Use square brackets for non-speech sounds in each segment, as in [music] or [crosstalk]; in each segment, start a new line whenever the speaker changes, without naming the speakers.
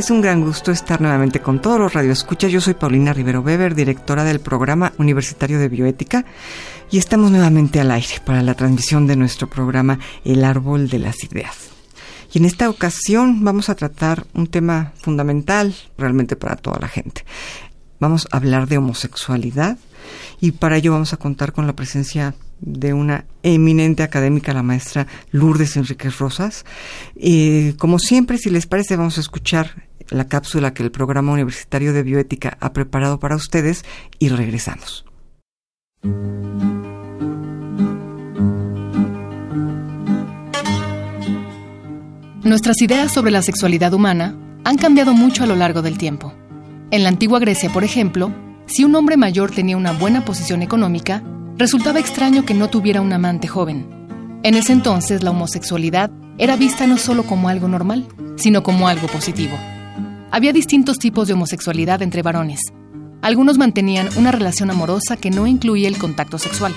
Es un gran gusto estar nuevamente con todos los radioescuchas. Yo soy Paulina Rivero Weber, directora del programa universitario de bioética, y estamos nuevamente al aire para la transmisión de nuestro programa El Árbol de las Ideas. Y en esta ocasión vamos a tratar un tema fundamental realmente para toda la gente. Vamos a hablar de homosexualidad y para ello vamos a contar con la presencia de una eminente académica, la maestra Lourdes Enríquez Rosas. Y como siempre, si les parece, vamos a escuchar la cápsula que el Programa Universitario de Bioética ha preparado para ustedes y regresamos.
Nuestras ideas sobre la sexualidad humana han cambiado mucho a lo largo del tiempo. En la antigua Grecia, por ejemplo, si un hombre mayor tenía una buena posición económica, resultaba extraño que no tuviera un amante joven. En ese entonces la homosexualidad era vista no solo como algo normal, sino como algo positivo. Había distintos tipos de homosexualidad entre varones. Algunos mantenían una relación amorosa que no incluía el contacto sexual,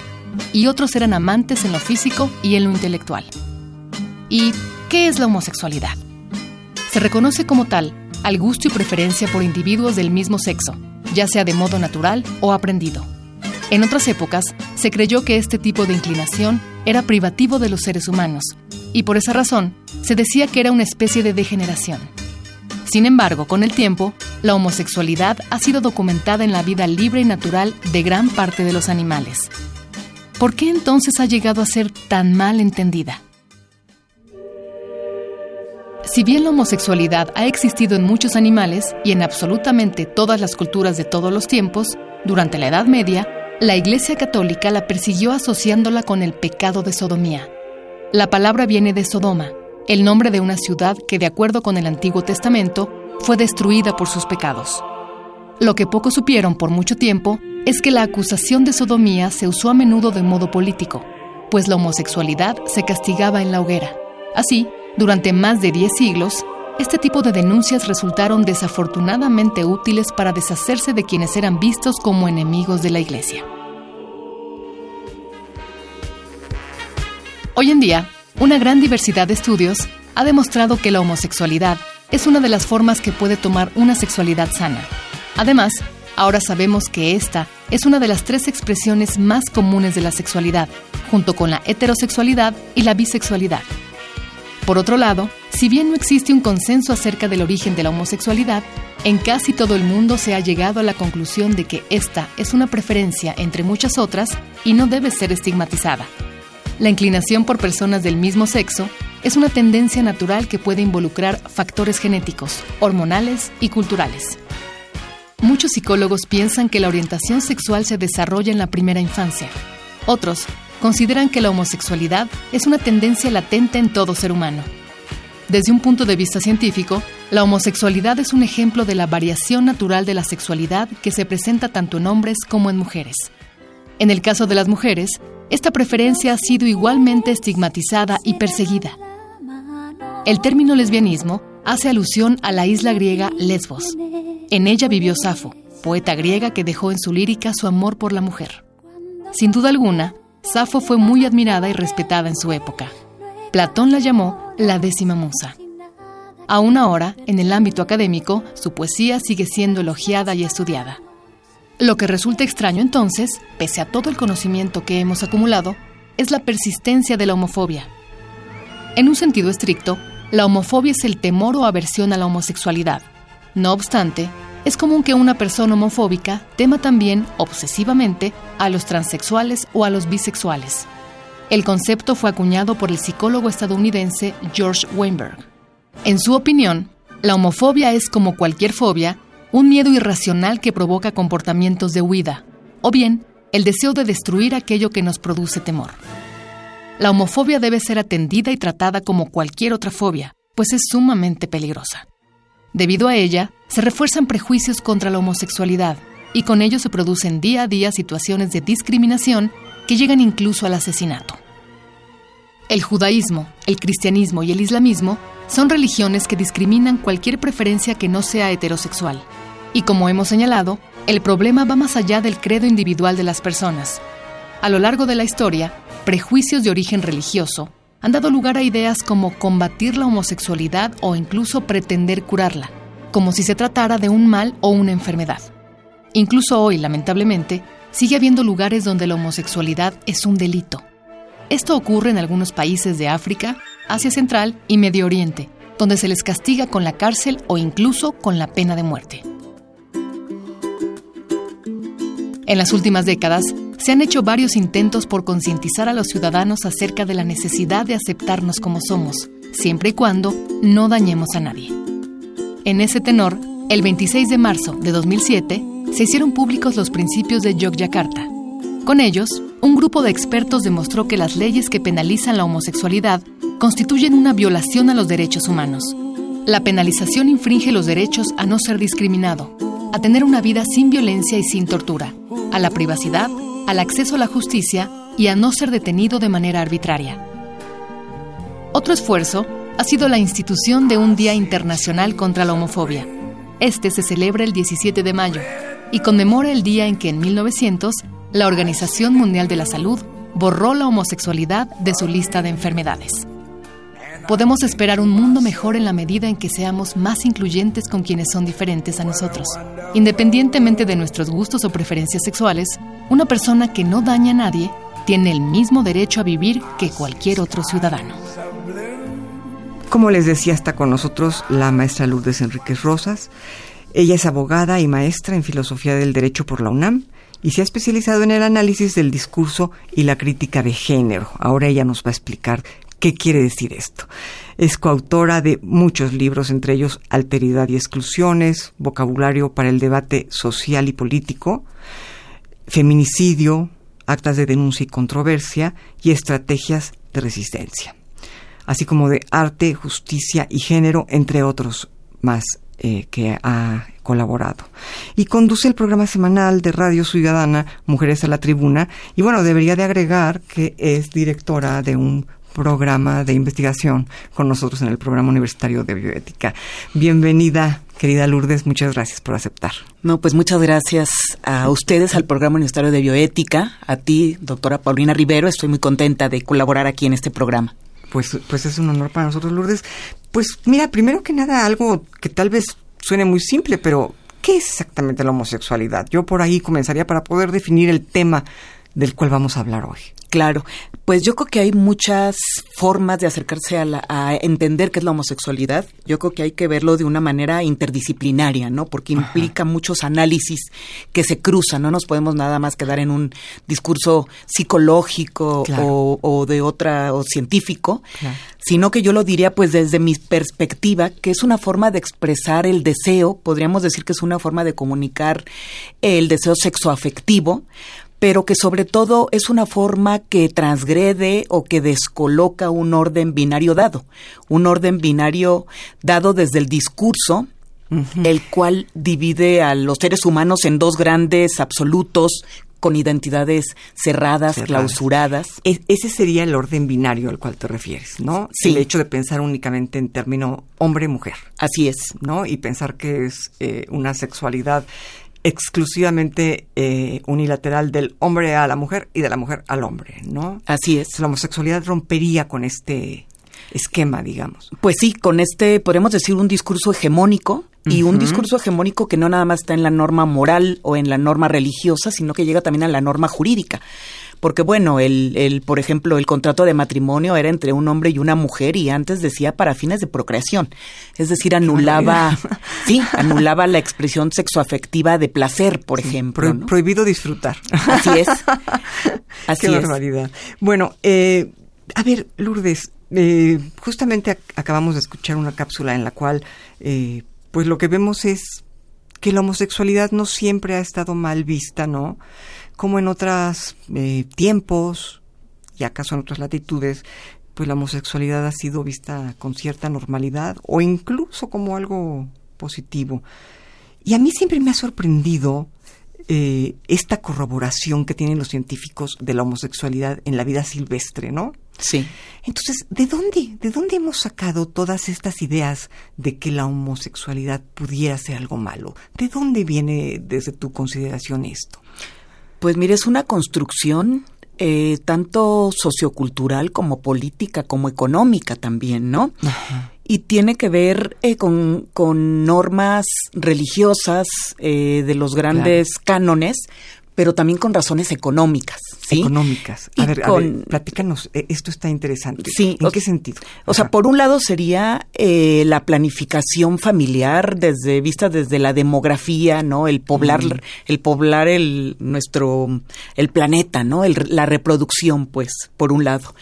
y otros eran amantes en lo físico y en lo intelectual. ¿Y qué es la homosexualidad? Se reconoce como tal al gusto y preferencia por individuos del mismo sexo, ya sea de modo natural o aprendido. En otras épocas, se creyó que este tipo de inclinación era privativo de los seres humanos, y por esa razón se decía que era una especie de degeneración. Sin embargo, con el tiempo, la homosexualidad ha sido documentada en la vida libre y natural de gran parte de los animales. ¿Por qué entonces ha llegado a ser tan mal entendida? Si bien la homosexualidad ha existido en muchos animales y en absolutamente todas las culturas de todos los tiempos, durante la Edad Media, la Iglesia Católica la persiguió asociándola con el pecado de sodomía. La palabra viene de Sodoma, el nombre de una ciudad que, de acuerdo con el Antiguo Testamento, fue destruida por sus pecados. Lo que pocos supieron por mucho tiempo es que la acusación de sodomía se usó a menudo de modo político, pues la homosexualidad se castigaba en la hoguera. Así, durante más de 10 siglos, este tipo de denuncias resultaron desafortunadamente útiles para deshacerse de quienes eran vistos como enemigos de la Iglesia. Hoy en día, una gran diversidad de estudios ha demostrado que la homosexualidad es una de las formas que puede tomar una sexualidad sana. Además, ahora sabemos que esta es una de las tres expresiones más comunes de la sexualidad, junto con la heterosexualidad y la bisexualidad. Por otro lado, si bien no existe un consenso acerca del origen de la homosexualidad, en casi todo el mundo se ha llegado a la conclusión de que esta es una preferencia entre muchas otras y no debe ser estigmatizada. La inclinación por personas del mismo sexo es una tendencia natural que puede involucrar factores genéticos, hormonales y culturales. Muchos psicólogos piensan que la orientación sexual se desarrolla en la primera infancia. Otros consideran que la homosexualidad es una tendencia latente en todo ser humano. Desde un punto de vista científico, la homosexualidad es un ejemplo de la variación natural de la sexualidad que se presenta tanto en hombres como en mujeres. En el caso de las mujeres, esta preferencia ha sido igualmente estigmatizada y perseguida. El término lesbianismo hace alusión a la isla griega Lesbos. En ella vivió Safo, poeta griega que dejó en su lírica su amor por la mujer. Sin duda alguna, Safo fue muy admirada y respetada en su época. Platón la llamó la décima musa. Aún ahora, en el ámbito académico, su poesía sigue siendo elogiada y estudiada. Lo que resulta extraño entonces, pese a todo el conocimiento que hemos acumulado, es la persistencia de la homofobia. En un sentido estricto, la homofobia es el temor o aversión a la homosexualidad. No obstante, es común que una persona homofóbica tema también, obsesivamente, a los transexuales o a los bisexuales. El concepto fue acuñado por el psicólogo estadounidense George Weinberg. En su opinión, la homofobia es como cualquier fobia un miedo irracional que provoca comportamientos de huida, o bien el deseo de destruir aquello que nos produce temor. La homofobia debe ser atendida y tratada como cualquier otra fobia, pues es sumamente peligrosa. Debido a ella, se refuerzan prejuicios contra la homosexualidad y con ello se producen día a día situaciones de discriminación que llegan incluso al asesinato. El judaísmo, el cristianismo y el islamismo son religiones que discriminan cualquier preferencia que no sea heterosexual. Y como hemos señalado, el problema va más allá del credo individual de las personas. A lo largo de la historia, prejuicios de origen religioso han dado lugar a ideas como combatir la homosexualidad o incluso pretender curarla, como si se tratara de un mal o una enfermedad. Incluso hoy, lamentablemente, sigue habiendo lugares donde la homosexualidad es un delito. Esto ocurre en algunos países de África, Asia Central y Medio Oriente, donde se les castiga con la cárcel o incluso con la pena de muerte. En las últimas décadas, se han hecho varios intentos por concientizar a los ciudadanos acerca de la necesidad de aceptarnos como somos, siempre y cuando no dañemos a nadie. En ese tenor, el 26 de marzo de 2007, se hicieron públicos los principios de Yogyakarta. Con ellos, un grupo de expertos demostró que las leyes que penalizan la homosexualidad constituyen una violación a los derechos humanos. La penalización infringe los derechos a no ser discriminado, a tener una vida sin violencia y sin tortura, a la privacidad, al acceso a la justicia y a no ser detenido de manera arbitraria. Otro esfuerzo ha sido la institución de un Día Internacional contra la Homofobia. Este se celebra el 17 de mayo y conmemora el día en que en 1900 la Organización Mundial de la Salud borró la homosexualidad de su lista de enfermedades. Podemos esperar un mundo mejor en la medida en que seamos más incluyentes con quienes son diferentes a nosotros. Independientemente de nuestros gustos o preferencias sexuales, una persona que no daña a nadie tiene el mismo derecho a vivir que cualquier otro ciudadano.
Como les decía, está con nosotros la maestra Lourdes Enríquez Rosas. Ella es abogada y maestra en filosofía del derecho por la UNAM y se ha especializado en el análisis del discurso y la crítica de género. Ahora ella nos va a explicar qué quiere decir esto. Es coautora de muchos libros, entre ellos Alteridad y Exclusiones, Vocabulario para el Debate Social y Político, Feminicidio, Actas de Denuncia y Controversia y Estrategias de Resistencia, así como de Arte, Justicia y Género, entre otros más eh, que ha colaborado. Y conduce el programa semanal de Radio Ciudadana Mujeres a la Tribuna. Y bueno, debería de agregar que es directora de un programa de investigación con nosotros en el programa universitario de bioética. Bienvenida, querida Lourdes, muchas gracias por aceptar.
No, pues muchas gracias a ustedes, al programa universitario de bioética, a ti, doctora Paulina Rivero, estoy muy contenta de colaborar aquí en este programa.
Pues, pues es un honor para nosotros, Lourdes. Pues mira, primero que nada, algo que tal vez suene muy simple, pero ¿qué es exactamente la homosexualidad? Yo por ahí comenzaría para poder definir el tema del cual vamos a hablar hoy.
Claro, pues yo creo que hay muchas formas de acercarse a, entender qué es la homosexualidad. Yo creo que hay que verlo de una manera interdisciplinaria, ¿no? Porque implica muchos análisis que se cruzan. No nos podemos nada más quedar en un discurso psicológico o, de otra o científico, sino que yo lo diría, pues desde mi perspectiva, que es una forma de expresar el deseo. Podríamos decir que es una forma de comunicar el deseo sexoafectivo pero que sobre todo es una forma que transgrede o que descoloca un orden binario dado, un orden binario dado desde el discurso, el cual divide a los seres humanos en dos grandes absolutos con identidades cerradas, clausuradas.
ese sería el orden binario al cual te refieres, ¿no?
Sí.
El hecho de pensar únicamente en término hombre-mujer.
Así es.
¿No? Y pensar que es eh, una sexualidad exclusivamente eh, unilateral del hombre a la mujer y de la mujer al hombre, ¿no?
Así es.
La homosexualidad rompería con este esquema, digamos.
Pues sí, con este, podemos decir, un discurso hegemónico y un discurso hegemónico que no nada más está en la norma moral o en la norma religiosa, sino que llega también a la norma jurídica porque bueno, el, el, por ejemplo, el contrato de matrimonio era entre un hombre y una mujer y antes decía para fines de procreación, es decir, anulaba, [laughs] sí, anulaba la expresión sexoafectiva de placer, por ejemplo.
Prohibido disfrutar.
Así es. [laughs] Así
Qué barbaridad. Bueno, eh, a ver, Lourdes, eh, justamente acabamos de escuchar una cápsula en la cual, eh, pues lo que vemos es que la homosexualidad no siempre ha estado mal vista, ¿no? Como en otros eh, tiempos y acaso en otras latitudes, pues la homosexualidad ha sido vista con cierta normalidad o incluso como algo positivo. Y a mí siempre me ha sorprendido eh, esta corroboración que tienen los científicos de la homosexualidad en la vida silvestre, ¿no?
Sí.
Entonces, ¿de dónde, de dónde hemos sacado todas estas ideas de que la homosexualidad pudiera ser algo malo? ¿De dónde viene desde tu consideración esto?
Pues mire, es una construcción eh, tanto sociocultural como política, como económica también, ¿no? Y tiene que ver eh, con, con, normas religiosas eh, de los grandes cánones, pero también con razones económicas. ¿sí?
Económicas. A, ver, platícanos, eh, esto está interesante.
Sí.
¿En qué sentido?
O sea, por un lado sería eh, la planificación familiar desde vista desde la demografía, ¿no? El poblar, mm. el poblar el nuestro el planeta, ¿no? El, la reproducción, pues, por un lado.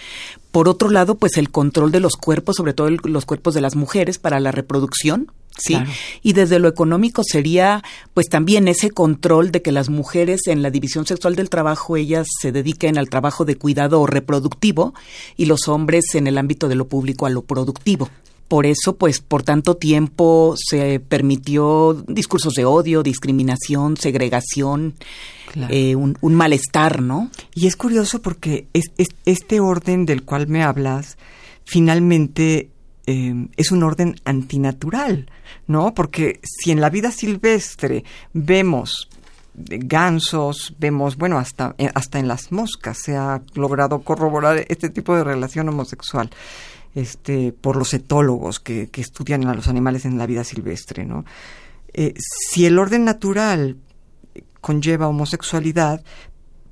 Por otro lado, pues el control de los cuerpos, sobre todo los cuerpos de las mujeres para la reproducción, ¿sí? Y desde lo económico sería, pues también ese control de que las mujeres en la división sexual del trabajo, ellas se dediquen al trabajo de cuidado reproductivo y los hombres en el ámbito de lo público a lo productivo. Por eso, pues, por tanto tiempo se permitió discursos de odio, discriminación, segregación, eh, un, malestar, ¿no?
Y es curioso porque es, este orden del cual me hablas, finalmente eh, es un orden antinatural, ¿no? Porque si en la vida silvestre vemos gansos, vemos, bueno, hasta, eh, hasta en las moscas se ha logrado corroborar este tipo de relación homosexual. Este, por los etólogos que, estudian a los animales en la vida silvestre, ¿no? Eh, si el orden natural conlleva homosexualidad,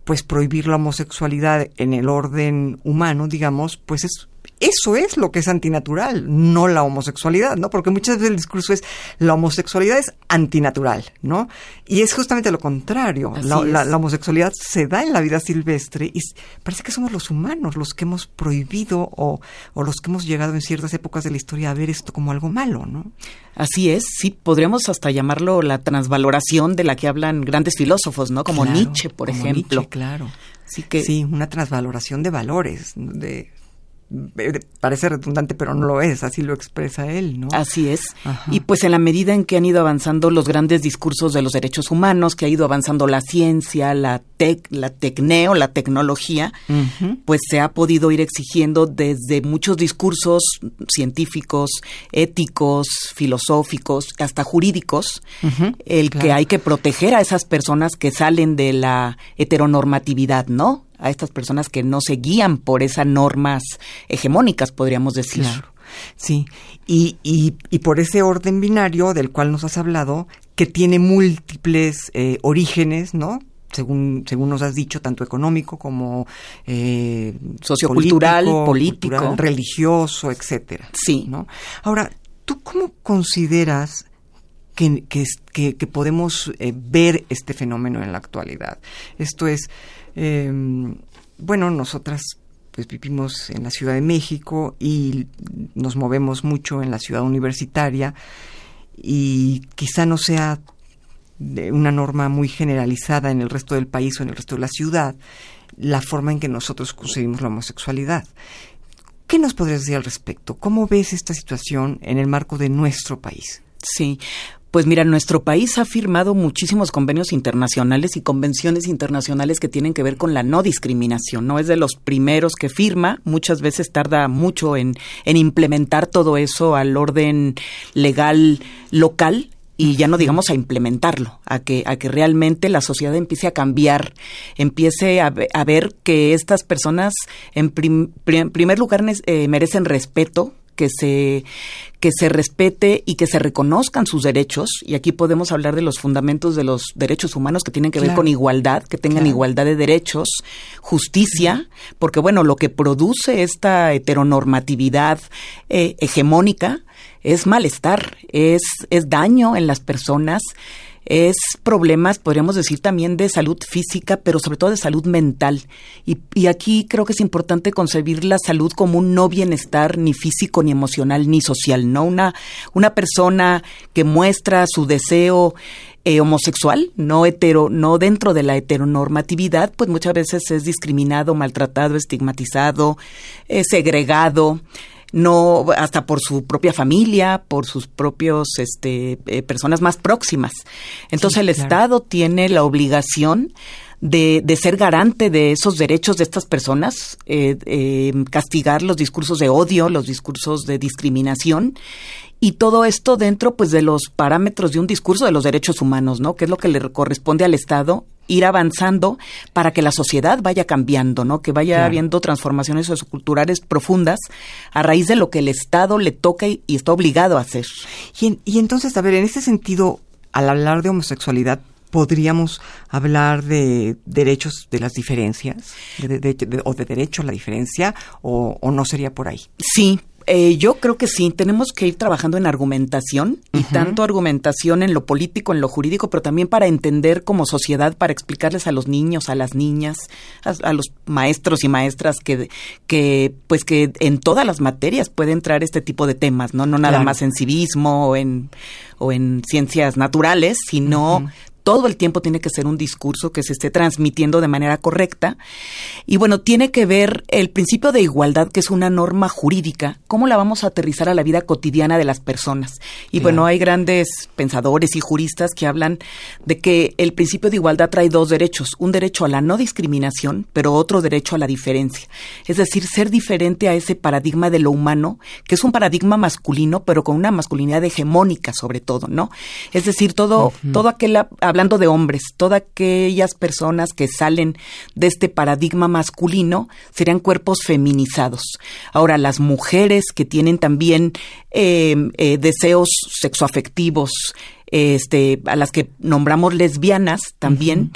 pues prohibir la homosexualidad en el orden humano, digamos, pues es eso es lo que es antinatural, no la homosexualidad, ¿no? Porque muchas veces el discurso es la homosexualidad es antinatural, ¿no? Y es justamente lo contrario. La, homosexualidad se da en la vida silvestre y parece que somos los humanos los que hemos prohibido o, o los que hemos llegado en ciertas épocas de la historia a ver esto como algo malo, ¿no?
Así es, sí, podríamos hasta llamarlo la transvaloración de la que hablan grandes filósofos, ¿no? Como Nietzsche, por ejemplo.
claro. Sí, que, sí, una transvaloración de valores, de parece redundante, pero no lo es, así lo expresa él, ¿no?
Así es. Y pues en la medida en que han ido avanzando los grandes discursos de los derechos humanos, que ha ido avanzando la ciencia, la tec, la tecneo, la tecnología, pues se ha podido ir exigiendo desde muchos discursos científicos, éticos, filosóficos, hasta jurídicos, el que hay que proteger a esas personas que salen de la heteronormatividad, ¿no? A estas personas que no se guían por esas normas hegemónicas, podríamos decir.
Claro. Sí, y, y, y, por ese orden binario del cual nos has hablado, que tiene múltiples eh, orígenes, ¿no? Según, según nos has dicho, tanto económico como
eh, sociocultural, político,
religioso, etcétera.
Sí.
¿no? Ahora, ¿tú cómo consideras que, que, que podemos eh, ver este fenómeno en la actualidad? Esto es, eh, bueno, nosotras pues vivimos en la Ciudad de México y nos movemos mucho en la ciudad universitaria y quizá no sea una norma muy generalizada en el resto del país o en el resto de la ciudad la forma en que nosotros concebimos la homosexualidad. ¿Qué nos podrías decir al respecto? ¿Cómo ves esta situación en el marco de nuestro país?
Sí, pues mira, nuestro país ha firmado muchísimos convenios internacionales y convenciones internacionales que tienen que ver con la no discriminación. No es de los primeros que firma, muchas veces tarda mucho en, en implementar todo eso al orden legal local y ya no digamos a implementarlo, a que, a que realmente la sociedad empiece a cambiar, empiece a, ver que estas personas en primer lugar eh, merecen respeto, que se, que se respete y que se reconozcan sus derechos. Y aquí podemos hablar de los fundamentos de los derechos humanos que tienen que ver con igualdad, que tengan igualdad de derechos, justicia, porque bueno, lo que produce esta heteronormatividad eh, hegemónica es malestar, es, es daño en las personas es problemas, podríamos decir, también de salud física, pero sobre todo de salud mental. Y, y, aquí creo que es importante concebir la salud como un no bienestar ni físico, ni emocional, ni social, ¿no? Una, una persona que muestra su deseo eh, homosexual, no hetero, no dentro de la heteronormatividad, pues muchas veces es discriminado, maltratado, estigmatizado, eh, segregado. No hasta por su propia familia, por sus propios este eh, personas más próximas. Entonces el Estado tiene la obligación de, de, ser garante de esos derechos de estas personas, eh, eh, castigar los discursos de odio, los discursos de discriminación y todo esto dentro pues de los parámetros de un discurso de los derechos humanos, ¿no? Que es lo que le corresponde al Estado ir avanzando para que la sociedad vaya cambiando, ¿no? Que vaya habiendo transformaciones socioculturales profundas a raíz de lo que el Estado le toca y, está obligado a hacer.
Y, y entonces, a ver, en ese sentido, al hablar de homosexualidad, podríamos hablar de derechos de las diferencias o de derecho a la diferencia o, o, no sería por ahí.
Sí, eh, yo creo que sí, tenemos que ir trabajando en argumentación y tanto argumentación en lo político, en lo jurídico, pero también para entender como sociedad, para explicarles a los niños, a las niñas, a, los maestros y maestras que, que, pues que en todas las materias puede entrar este tipo de temas, ¿no? No nada más en civismo o en, o en ciencias naturales, sino todo el tiempo tiene que ser un discurso que se esté transmitiendo de manera correcta. Y bueno, tiene que ver el principio de igualdad, que es una norma jurídica, cómo la vamos a aterrizar a la vida cotidiana de las personas. Y bueno, hay grandes pensadores y juristas que hablan de que el principio de igualdad trae dos derechos, un derecho a la no discriminación, pero otro derecho a la diferencia. Es decir, ser diferente a ese paradigma de lo humano, que es un paradigma masculino, pero con una masculinidad hegemónica sobre todo, ¿no? Es decir, todo, todo aquel hablando de hombres, todas aquellas personas que salen de este paradigma masculino serían cuerpos feminizados. Ahora, las mujeres que tienen también eh, eh, deseos sexoafectivos, este, a las que nombramos lesbianas también,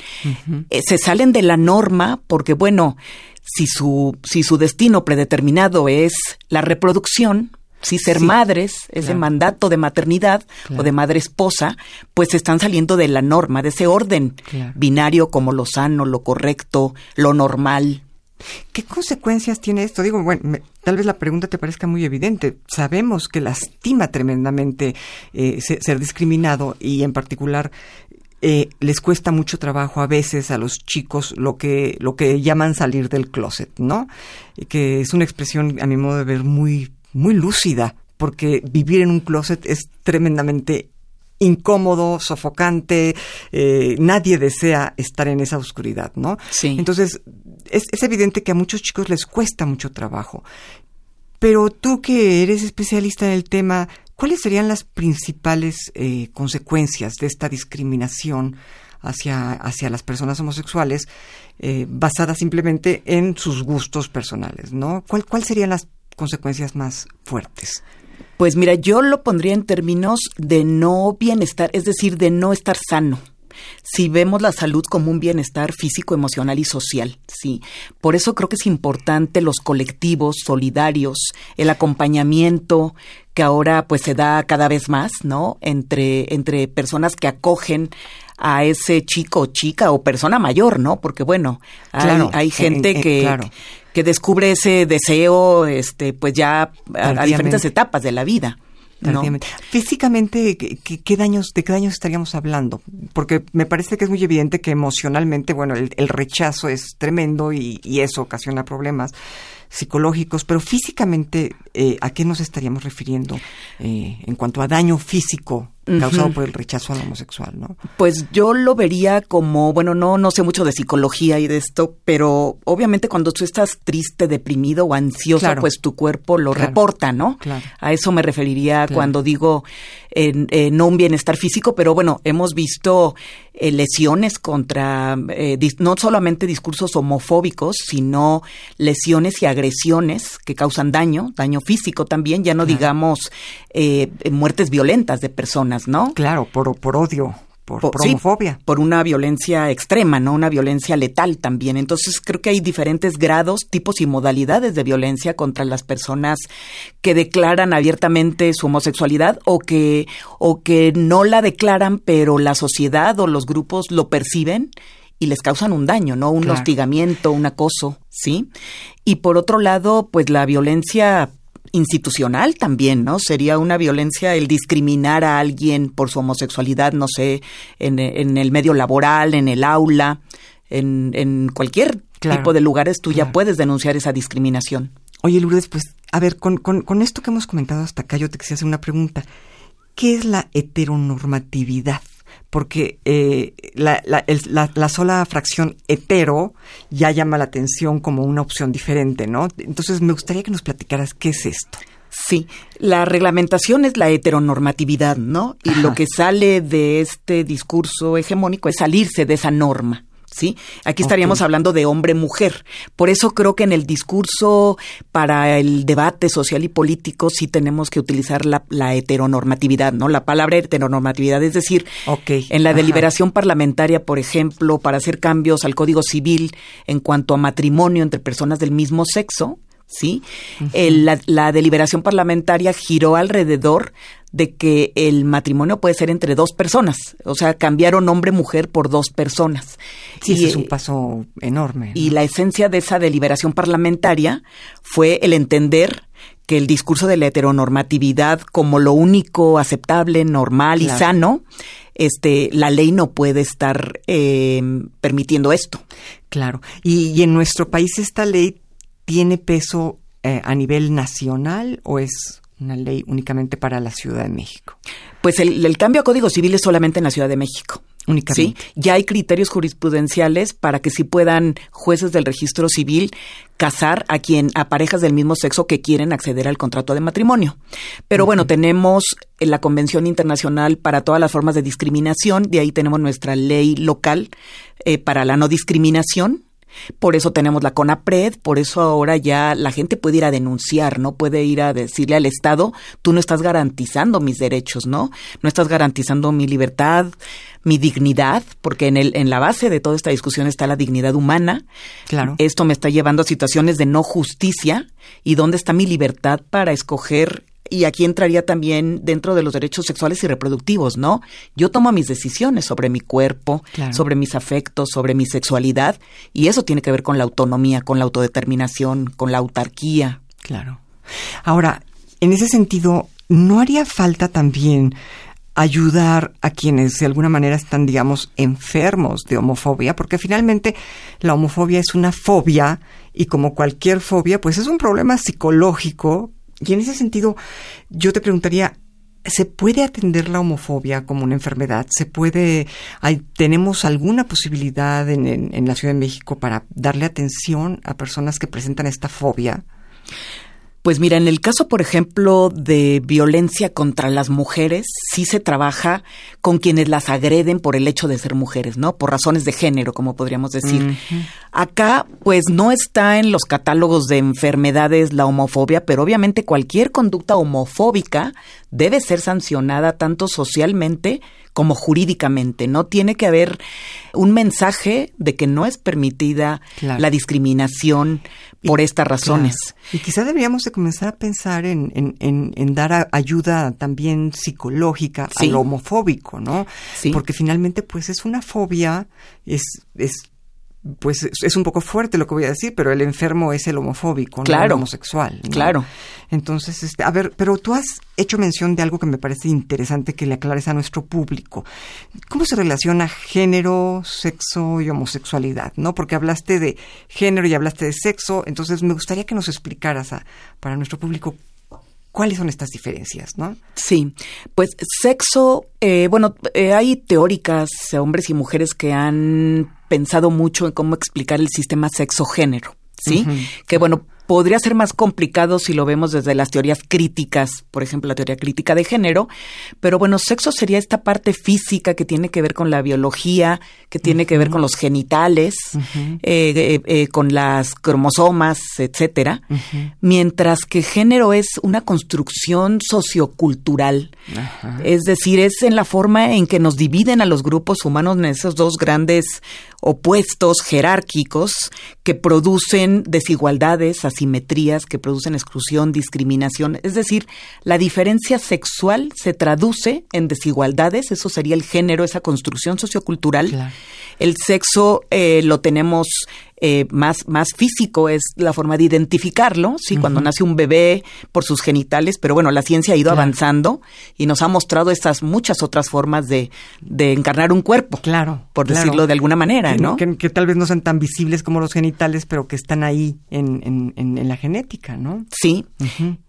eh, se salen de la norma porque, bueno, si su, si su destino predeterminado es la reproducción, si ser madres, ese mandato de maternidad o de madre esposa, pues están saliendo de la norma, de ese orden binario como lo sano, lo correcto, lo normal.
¿Qué consecuencias tiene esto? Digo, bueno, tal vez la pregunta te parezca muy evidente. Sabemos que lastima tremendamente eh, ser, discriminado y en particular eh, les cuesta mucho trabajo a veces a los chicos lo que lo que llaman salir del closet, ¿no? Que es una expresión a mi modo de ver muy muy lúcida, porque vivir en un closet es tremendamente incómodo, sofocante, eh, nadie desea estar en esa oscuridad, ¿no?
Sí.
Entonces, es, es, evidente que a muchos chicos les cuesta mucho trabajo. Pero tú que eres especialista en el tema, ¿cuáles serían las principales eh, consecuencias de esta discriminación hacia, hacia las personas homosexuales eh, basada simplemente en sus gustos personales, ¿no? ¿Cuál, ¿Cuál serían las consecuencias más fuertes?
Pues mira, yo lo pondría en términos de no bienestar, es decir, de no estar sano. Si vemos la salud como un bienestar físico, emocional y social, sí. Por eso creo que es importante los colectivos solidarios, el acompañamiento que ahora pues se da cada vez más, ¿no? Entre entre personas que acogen a ese chico chica o persona mayor, ¿no? Porque bueno, hay, gente que, que descubre ese deseo, este, pues ya a, diferentes etapas de la vida. ¿no?
Físicamente, ¿qué, daños, ¿de qué daños estaríamos hablando? Porque me parece que es muy evidente que emocionalmente, bueno, el, rechazo es tremendo y, y, eso ocasiona problemas psicológicos, pero físicamente, eh, ¿a qué nos estaríamos refiriendo eh, en cuanto a daño físico causado por el rechazo al homosexual, ¿no?
Pues yo lo vería como, bueno, no, no sé mucho de psicología y de esto, pero obviamente cuando tú estás triste, deprimido o ansioso, pues tu cuerpo lo reporta, ¿no? A eso me referiría cuando digo no un bienestar físico, pero bueno, hemos visto eh, lesiones contra, eh, no solamente discursos homofóbicos, sino lesiones y agresiones que causan daño, daño físico también, ya no digamos eh, muertes violentas de personas, ¿no?
Claro, por, por odio por, homofobia.
por una violencia extrema, ¿no? Una violencia letal también. Entonces creo que hay diferentes grados, tipos y modalidades de violencia contra las personas que declaran abiertamente su homosexualidad o que, o que no la declaran, pero la sociedad o los grupos lo perciben y les causan un daño, ¿no? Un hostigamiento, un acoso, ¿sí? Y por otro lado, pues la violencia institucional también, ¿no? Sería una violencia el discriminar a alguien por su homosexualidad, no sé, en, el medio laboral, en el aula, en, en cualquier tipo de lugares, tú ya puedes denunciar esa discriminación.
Oye, Lourdes, pues a ver, con, con, esto que hemos comentado hasta acá, yo te quisiera hacer una pregunta. ¿Qué es la heteronormatividad? Porque eh, la, la, la, sola fracción hetero ya llama la atención como una opción diferente, ¿no? Entonces me gustaría que nos platicaras qué es esto.
Sí, la reglamentación es la heteronormatividad, ¿no? Y lo que sale de este discurso hegemónico es salirse de esa norma. ¿Sí? Aquí estaríamos hablando de hombre-mujer. Por eso creo que en el discurso para el debate social y político sí tenemos que utilizar la, heteronormatividad, ¿no? La palabra heteronormatividad, es decir, en la deliberación parlamentaria, por ejemplo, para hacer cambios al Código Civil en cuanto a matrimonio entre personas del mismo sexo, ¿sí? la, deliberación parlamentaria giró alrededor de que el matrimonio puede ser entre dos personas, o sea, cambiaron hombre-mujer por dos personas.
Sí, y, es un paso enorme.
Y la esencia de esa deliberación parlamentaria fue el entender que el discurso de la heteronormatividad como lo único aceptable, normal y sano, este, la ley no puede estar eh, permitiendo esto.
Claro. Y, y, en nuestro país esta ley tiene peso eh, a nivel nacional o es una ley únicamente para la Ciudad de México?
Pues el, cambio a Código Civil es solamente en la Ciudad de México. Únicamente. Sí, ya hay criterios jurisprudenciales para que sí puedan jueces del registro civil casar a quien a parejas del mismo sexo que quieren acceder al contrato de matrimonio. Pero bueno, tenemos la Convención Internacional para todas las formas de discriminación, de ahí tenemos nuestra ley local eh, para la no discriminación, por eso tenemos la CONAPRED, por eso ahora ya la gente puede ir a denunciar, ¿no? Puede ir a decirle al Estado, tú no estás garantizando mis derechos, ¿no? No estás garantizando mi libertad, mi dignidad, porque en, el, en la base de toda esta discusión está la dignidad humana.
Claro.
Esto me está llevando a situaciones de no justicia y dónde está mi libertad para escoger y aquí entraría también dentro de los derechos sexuales y reproductivos, ¿no? Yo tomo mis decisiones sobre mi cuerpo, sobre mis afectos, sobre mi sexualidad, y eso tiene que ver con la autonomía, con la autodeterminación, con la autarquía.
Claro. Ahora, en ese sentido, ¿no haría falta también ayudar a quienes de alguna manera están, digamos, enfermos de homofobia? Porque finalmente la homofobia es una fobia y como cualquier fobia, pues es un problema psicológico y en ese sentido, yo te preguntaría, ¿se puede atender la homofobia como una enfermedad? ¿Se puede, hay, tenemos alguna posibilidad en, en la Ciudad de México para darle atención a personas que presentan esta fobia?
Pues mira, en el caso, por ejemplo, de violencia contra las mujeres, sí se trabaja con quienes las agreden por el hecho de ser mujeres, ¿no? Por razones de género, como podríamos decir. Acá, pues no está en los catálogos de enfermedades la homofobia, pero obviamente cualquier conducta homofóbica debe ser sancionada tanto socialmente como jurídicamente. No tiene que haber un mensaje de que no es permitida la discriminación por estas razones.
Y quizá deberíamos de comenzar a pensar en, en, dar ayuda también psicológica al homofóbico, ¿no?
Sí.
Porque finalmente, pues es una fobia, es, es pues es un poco fuerte lo que voy a decir, pero el enfermo es el homofóbico, no el homosexual.
Claro.
Entonces, este, a ver, pero tú has hecho mención de algo que me parece interesante que le aclares a nuestro público. ¿Cómo se relaciona género, sexo y homosexualidad? ¿No? Porque hablaste de género y hablaste de sexo, entonces me gustaría que nos explicaras a, para nuestro público ¿Cuáles son estas diferencias, no?
Sí, pues sexo, eh, bueno, eh, hay teóricas, hombres y mujeres que han pensado mucho en cómo explicar el sistema sexo-género, ¿sí? Que bueno, podría ser más complicado si lo vemos desde las teorías críticas, por ejemplo, la teoría crítica de género, pero bueno, sexo sería esta parte física que tiene que ver con la biología, que tiene que ver con los genitales, eh, eh, eh, con las cromosomas, etcétera, mientras que género es una construcción sociocultural, es decir, es en la forma en que nos dividen a los grupos humanos en esos dos grandes opuestos jerárquicos que producen desigualdades, asimetrías, que producen exclusión, discriminación. Es decir, la diferencia sexual se traduce en desigualdades, eso sería el género, esa construcción sociocultural. El sexo eh, lo tenemos eh, más, más físico es la forma de identificarlo, sí, cuando nace un bebé por sus genitales, pero bueno, la ciencia ha ido avanzando y nos ha mostrado estas muchas otras formas de, de encarnar un cuerpo.
Claro.
Por decirlo de alguna manera, ¿no?
Que, tal vez no sean tan visibles como los genitales, pero que están ahí en, en, en, la genética, ¿no?
Sí.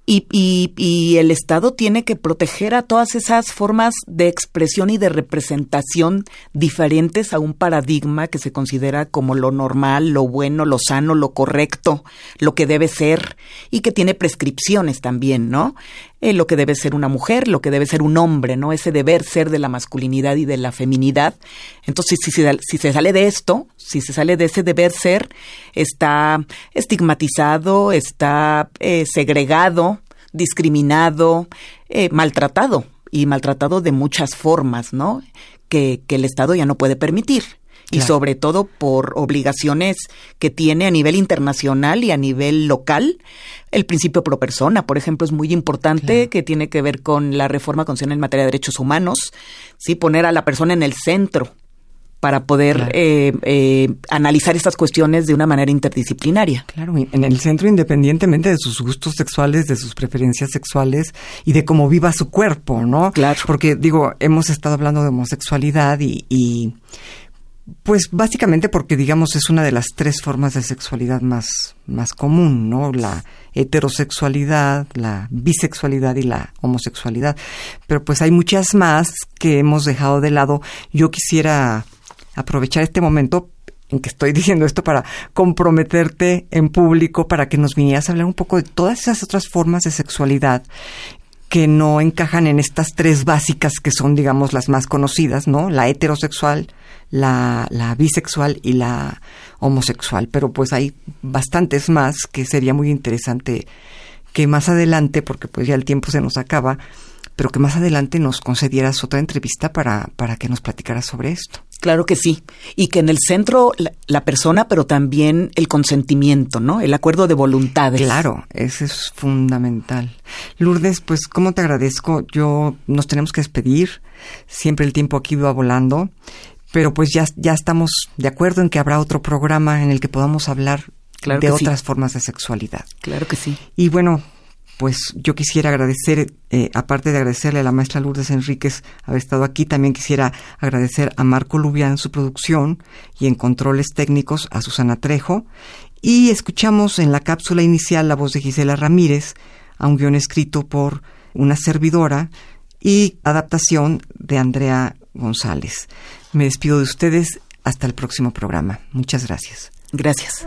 Y, y, y, el Estado tiene que proteger a todas esas formas de expresión y de representación diferentes a un paradigma que se considera como lo normal, lo bueno, lo sano, lo correcto, lo que debe ser y que tiene prescripciones también, ¿no? Eh, lo que debe ser una mujer, lo que debe ser un hombre, ¿no? Ese deber ser de la masculinidad y de la feminidad. Entonces, si se, si se sale de esto, si se sale de ese deber ser, está estigmatizado, está eh, segregado, discriminado, eh, maltratado y maltratado de muchas formas, ¿no? Que, que el Estado ya no puede permitir. Y sobre todo por obligaciones que tiene a nivel internacional y a nivel local. El principio pro persona, por ejemplo, es muy importante, que tiene que ver con la reforma constitucional en materia de derechos humanos, sí, poner a la persona en el centro para poder eh, eh, analizar estas cuestiones de una manera interdisciplinaria.
Claro, en el centro independientemente de sus gustos sexuales, de sus preferencias sexuales y de cómo viva su cuerpo, ¿no?
Claro.
Porque digo, hemos estado hablando de homosexualidad y, y pues básicamente porque digamos es una de las tres formas de sexualidad más, más común, ¿no? La heterosexualidad, la bisexualidad y la homosexualidad. Pero pues hay muchas más que hemos dejado de lado. Yo quisiera aprovechar este momento en que estoy [laughs] diciendo esto para comprometerte en público, para que nos vinieras a hablar un poco de todas esas otras formas de sexualidad que no encajan en estas tres básicas que son, digamos, las más conocidas, ¿no? La heterosexual, la, la bisexual y la homosexual. Pero pues hay bastantes más que sería muy interesante que más adelante, porque pues ya el tiempo se nos acaba, pero que más adelante nos concedieras otra entrevista para, para que nos platicaras sobre esto.
Claro que sí. Y que en el centro la, persona, pero también el consentimiento, ¿no? El acuerdo de voluntades.
Claro, eso es fundamental. Lourdes, pues, ¿cómo te agradezco? Yo, nos tenemos que despedir. Siempre el tiempo aquí va volando. Pero pues ya, ya estamos de acuerdo en que habrá otro programa en el que podamos hablar de otras formas de sexualidad.
Claro que sí.
Y bueno, pues yo quisiera agradecer, eh, aparte de agradecerle a la maestra Lourdes Enríquez haber estado aquí, también quisiera agradecer a Marco Lubián su producción y en controles técnicos a Susana Trejo. Y escuchamos en la cápsula inicial la voz de Gisela Ramírez, a un guion escrito por una servidora y adaptación de Andrea González. Me despido de ustedes hasta el próximo programa. Muchas gracias.
Gracias.